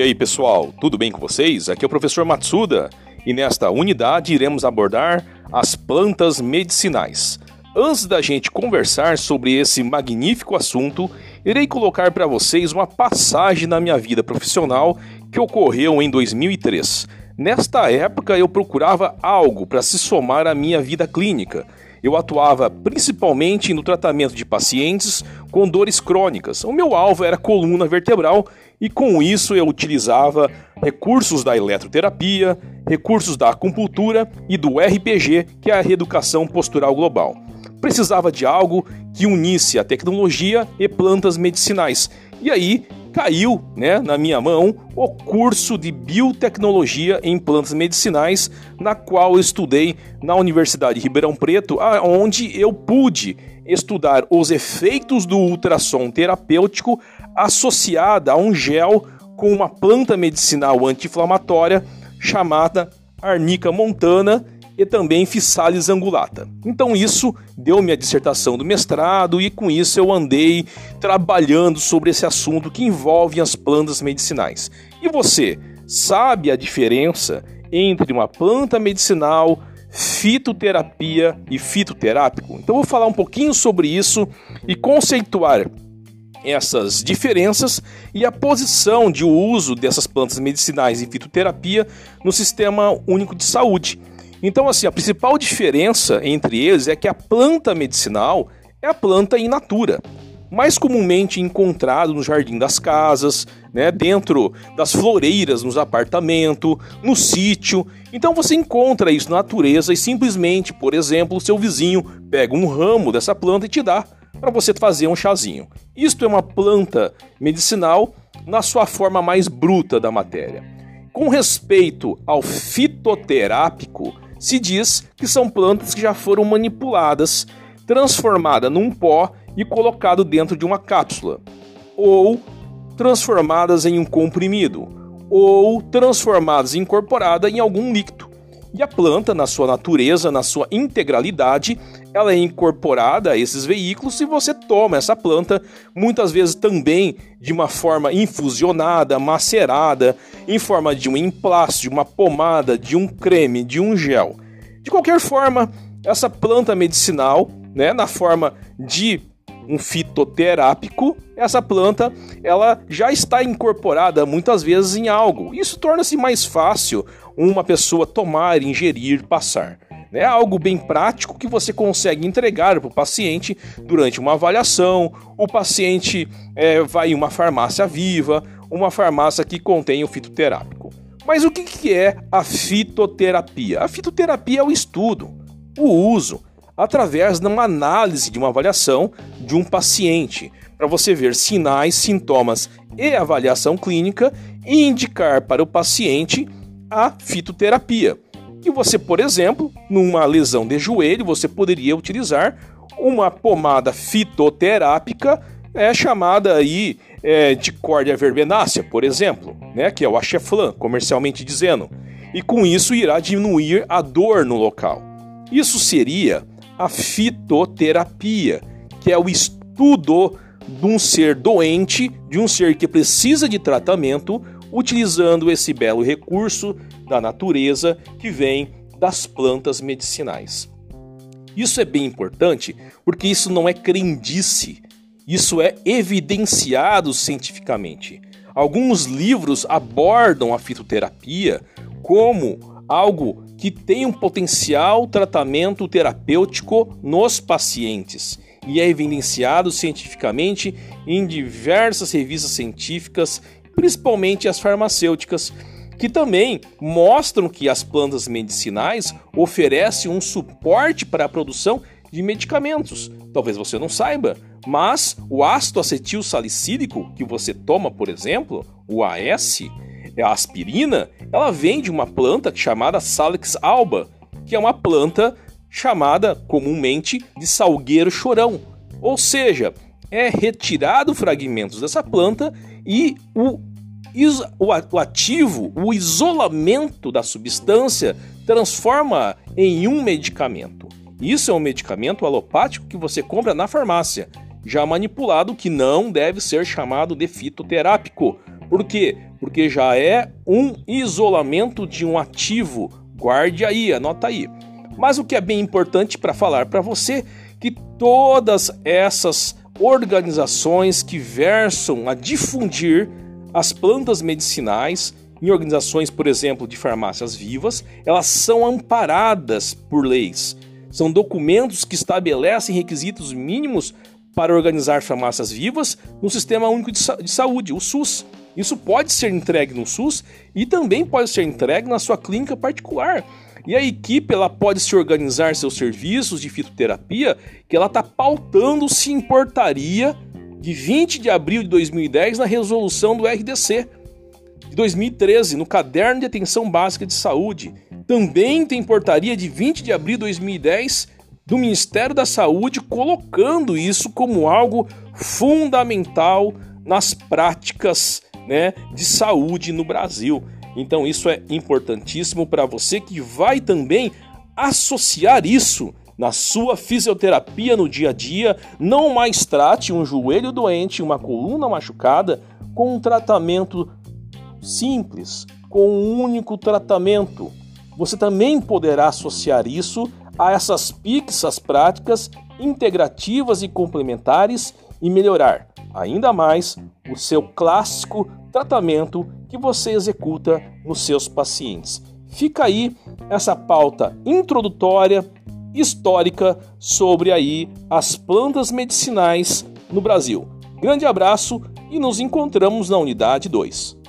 E aí, pessoal, tudo bem com vocês? Aqui é o professor Matsuda e nesta unidade iremos abordar as plantas medicinais. Antes da gente conversar sobre esse magnífico assunto, irei colocar para vocês uma passagem na minha vida profissional que ocorreu em 2003. Nesta época eu procurava algo para se somar à minha vida clínica. Eu atuava principalmente no tratamento de pacientes com dores crônicas. O meu alvo era coluna vertebral e com isso eu utilizava recursos da eletroterapia, recursos da acupuntura e do RPG, que é a reeducação postural global. Precisava de algo que unisse a tecnologia e plantas medicinais. E aí caiu né, na minha mão o curso de biotecnologia em plantas medicinais, na qual eu estudei na Universidade de Ribeirão Preto, onde eu pude estudar os efeitos do ultrassom terapêutico associada a um gel com uma planta medicinal anti-inflamatória chamada Arnica montana e também Physalis angulata. Então isso deu minha dissertação do mestrado e com isso eu andei trabalhando sobre esse assunto que envolve as plantas medicinais. E você sabe a diferença entre uma planta medicinal, fitoterapia e fitoterápico? Então vou falar um pouquinho sobre isso e conceituar essas diferenças e a posição de uso dessas plantas medicinais e fitoterapia no sistema único de saúde. Então, assim, a principal diferença entre eles é que a planta medicinal é a planta in natura, mais comumente encontrado no jardim das casas, né, dentro das floreiras, nos apartamentos, no sítio. Então você encontra isso na natureza e simplesmente, por exemplo, seu vizinho pega um ramo dessa planta e te dá para você fazer um chazinho. Isto é uma planta medicinal na sua forma mais bruta da matéria. Com respeito ao fitoterápico, se diz que são plantas que já foram manipuladas, transformadas num pó e colocado dentro de uma cápsula, ou transformadas em um comprimido, ou transformadas e incorporadas em algum líquido. E a planta, na sua natureza, na sua integralidade, ela é incorporada a esses veículos e você toma essa planta, muitas vezes também de uma forma infusionada, macerada, em forma de um emplasto, de uma pomada, de um creme, de um gel. De qualquer forma, essa planta medicinal, né, na forma de um fitoterápico, essa planta ela já está incorporada muitas vezes em algo. Isso torna-se mais fácil uma pessoa tomar, ingerir, passar. É algo bem prático que você consegue entregar para o paciente durante uma avaliação. O paciente é, vai em uma farmácia viva, uma farmácia que contém o fitoterápico. Mas o que, que é a fitoterapia? A fitoterapia é o estudo, o uso, através de uma análise de uma avaliação de um paciente, para você ver sinais, sintomas e avaliação clínica e indicar para o paciente a fitoterapia. Que você, por exemplo, numa lesão de joelho, você poderia utilizar uma pomada fitoterápica é chamada aí é, de córdia verbenácea, por exemplo, né, que é o Acheflan, comercialmente dizendo, e com isso irá diminuir a dor no local. Isso seria a fitoterapia, que é o estudo de um ser doente, de um ser que precisa de tratamento, utilizando esse belo recurso da natureza que vem das plantas medicinais. Isso é bem importante porque isso não é crendice, isso é evidenciado cientificamente. Alguns livros abordam a fitoterapia como algo que tem um potencial tratamento terapêutico nos pacientes e é evidenciado cientificamente em diversas revistas científicas, principalmente as farmacêuticas, que também mostram que as plantas medicinais oferecem um suporte para a produção de medicamentos. Talvez você não saiba, mas o ácido acetil salicílico que você toma, por exemplo, o AS, a aspirina, ela vem de uma planta chamada Salix alba, que é uma planta chamada comumente de salgueiro chorão. Ou seja, é retirado fragmentos dessa planta e o, o ativo, o isolamento da substância transforma em um medicamento. Isso é um medicamento alopático que você compra na farmácia, já manipulado que não deve ser chamado de fitoterápico, por quê? porque já é um isolamento de um ativo. Guarde aí, anota aí. Mas o que é bem importante para falar para você que todas essas organizações que versam a difundir as plantas medicinais em organizações, por exemplo, de farmácias vivas, elas são amparadas por leis. São documentos que estabelecem requisitos mínimos para organizar farmácias vivas no Sistema Único de, Sa de Saúde, o SUS. Isso pode ser entregue no SUS e também pode ser entregue na sua clínica particular. E a equipe ela pode se organizar seus serviços de fitoterapia, que ela está pautando se importaria de 20 de abril de 2010 na resolução do RDC de 2013 no Caderno de Atenção Básica de Saúde. Também tem portaria de 20 de abril de 2010 do Ministério da Saúde colocando isso como algo fundamental nas práticas né, de saúde no Brasil. Então isso é importantíssimo para você que vai também associar isso na sua fisioterapia no dia a dia. Não mais trate um joelho doente, uma coluna machucada com um tratamento simples, com um único tratamento. Você também poderá associar isso a essas pixas práticas integrativas e complementares e melhorar ainda mais o seu clássico tratamento que você executa nos seus pacientes. Fica aí essa pauta introdutória histórica sobre aí as plantas medicinais no Brasil. Grande abraço e nos encontramos na unidade 2.